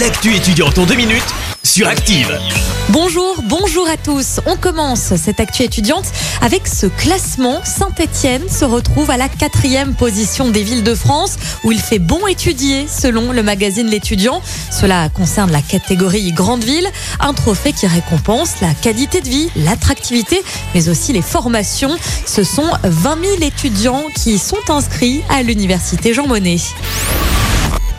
L'actu étudiante en deux minutes sur Active. Bonjour, bonjour à tous. On commence cette actu étudiante avec ce classement. Saint-Étienne se retrouve à la quatrième position des villes de France où il fait bon étudier selon le magazine L'étudiant. Cela concerne la catégorie grande ville, un trophée qui récompense la qualité de vie, l'attractivité, mais aussi les formations. Ce sont 20 000 étudiants qui sont inscrits à l'université Jean Monnet.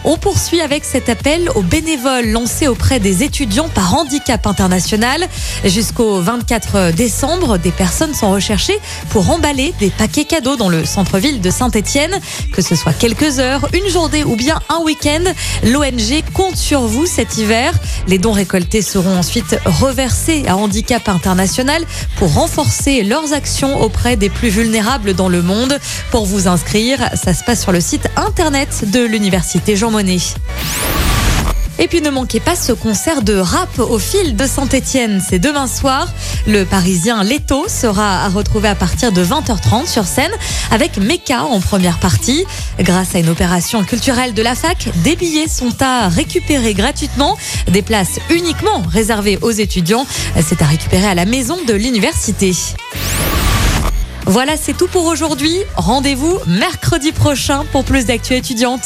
On poursuit avec cet appel aux bénévoles lancé auprès des étudiants par handicap international. Jusqu'au 24 décembre, des personnes sont recherchées pour emballer des paquets cadeaux dans le centre-ville de Saint-Étienne. Que ce soit quelques heures, une journée ou bien un week-end, l'ONG compte sur vous cet hiver. Les dons récoltés seront ensuite reversés à Handicap International pour renforcer leurs actions auprès des plus vulnérables dans le monde. Pour vous inscrire, ça se passe sur le site internet de l'université Jean Et puis ne manquez pas ce concert de rap au fil de Saint-Étienne. C'est demain soir. Le Parisien Leto sera à retrouver à partir de 20h30 sur scène avec Meka en première partie. Grâce à une opération culturelle de la fac, des billets sont à récupérer gratuitement. Des places uniquement réservées aux étudiants. C'est à récupérer à la maison de l'université. Voilà, c'est tout pour aujourd'hui. Rendez-vous mercredi prochain pour plus d'actu étudiantes.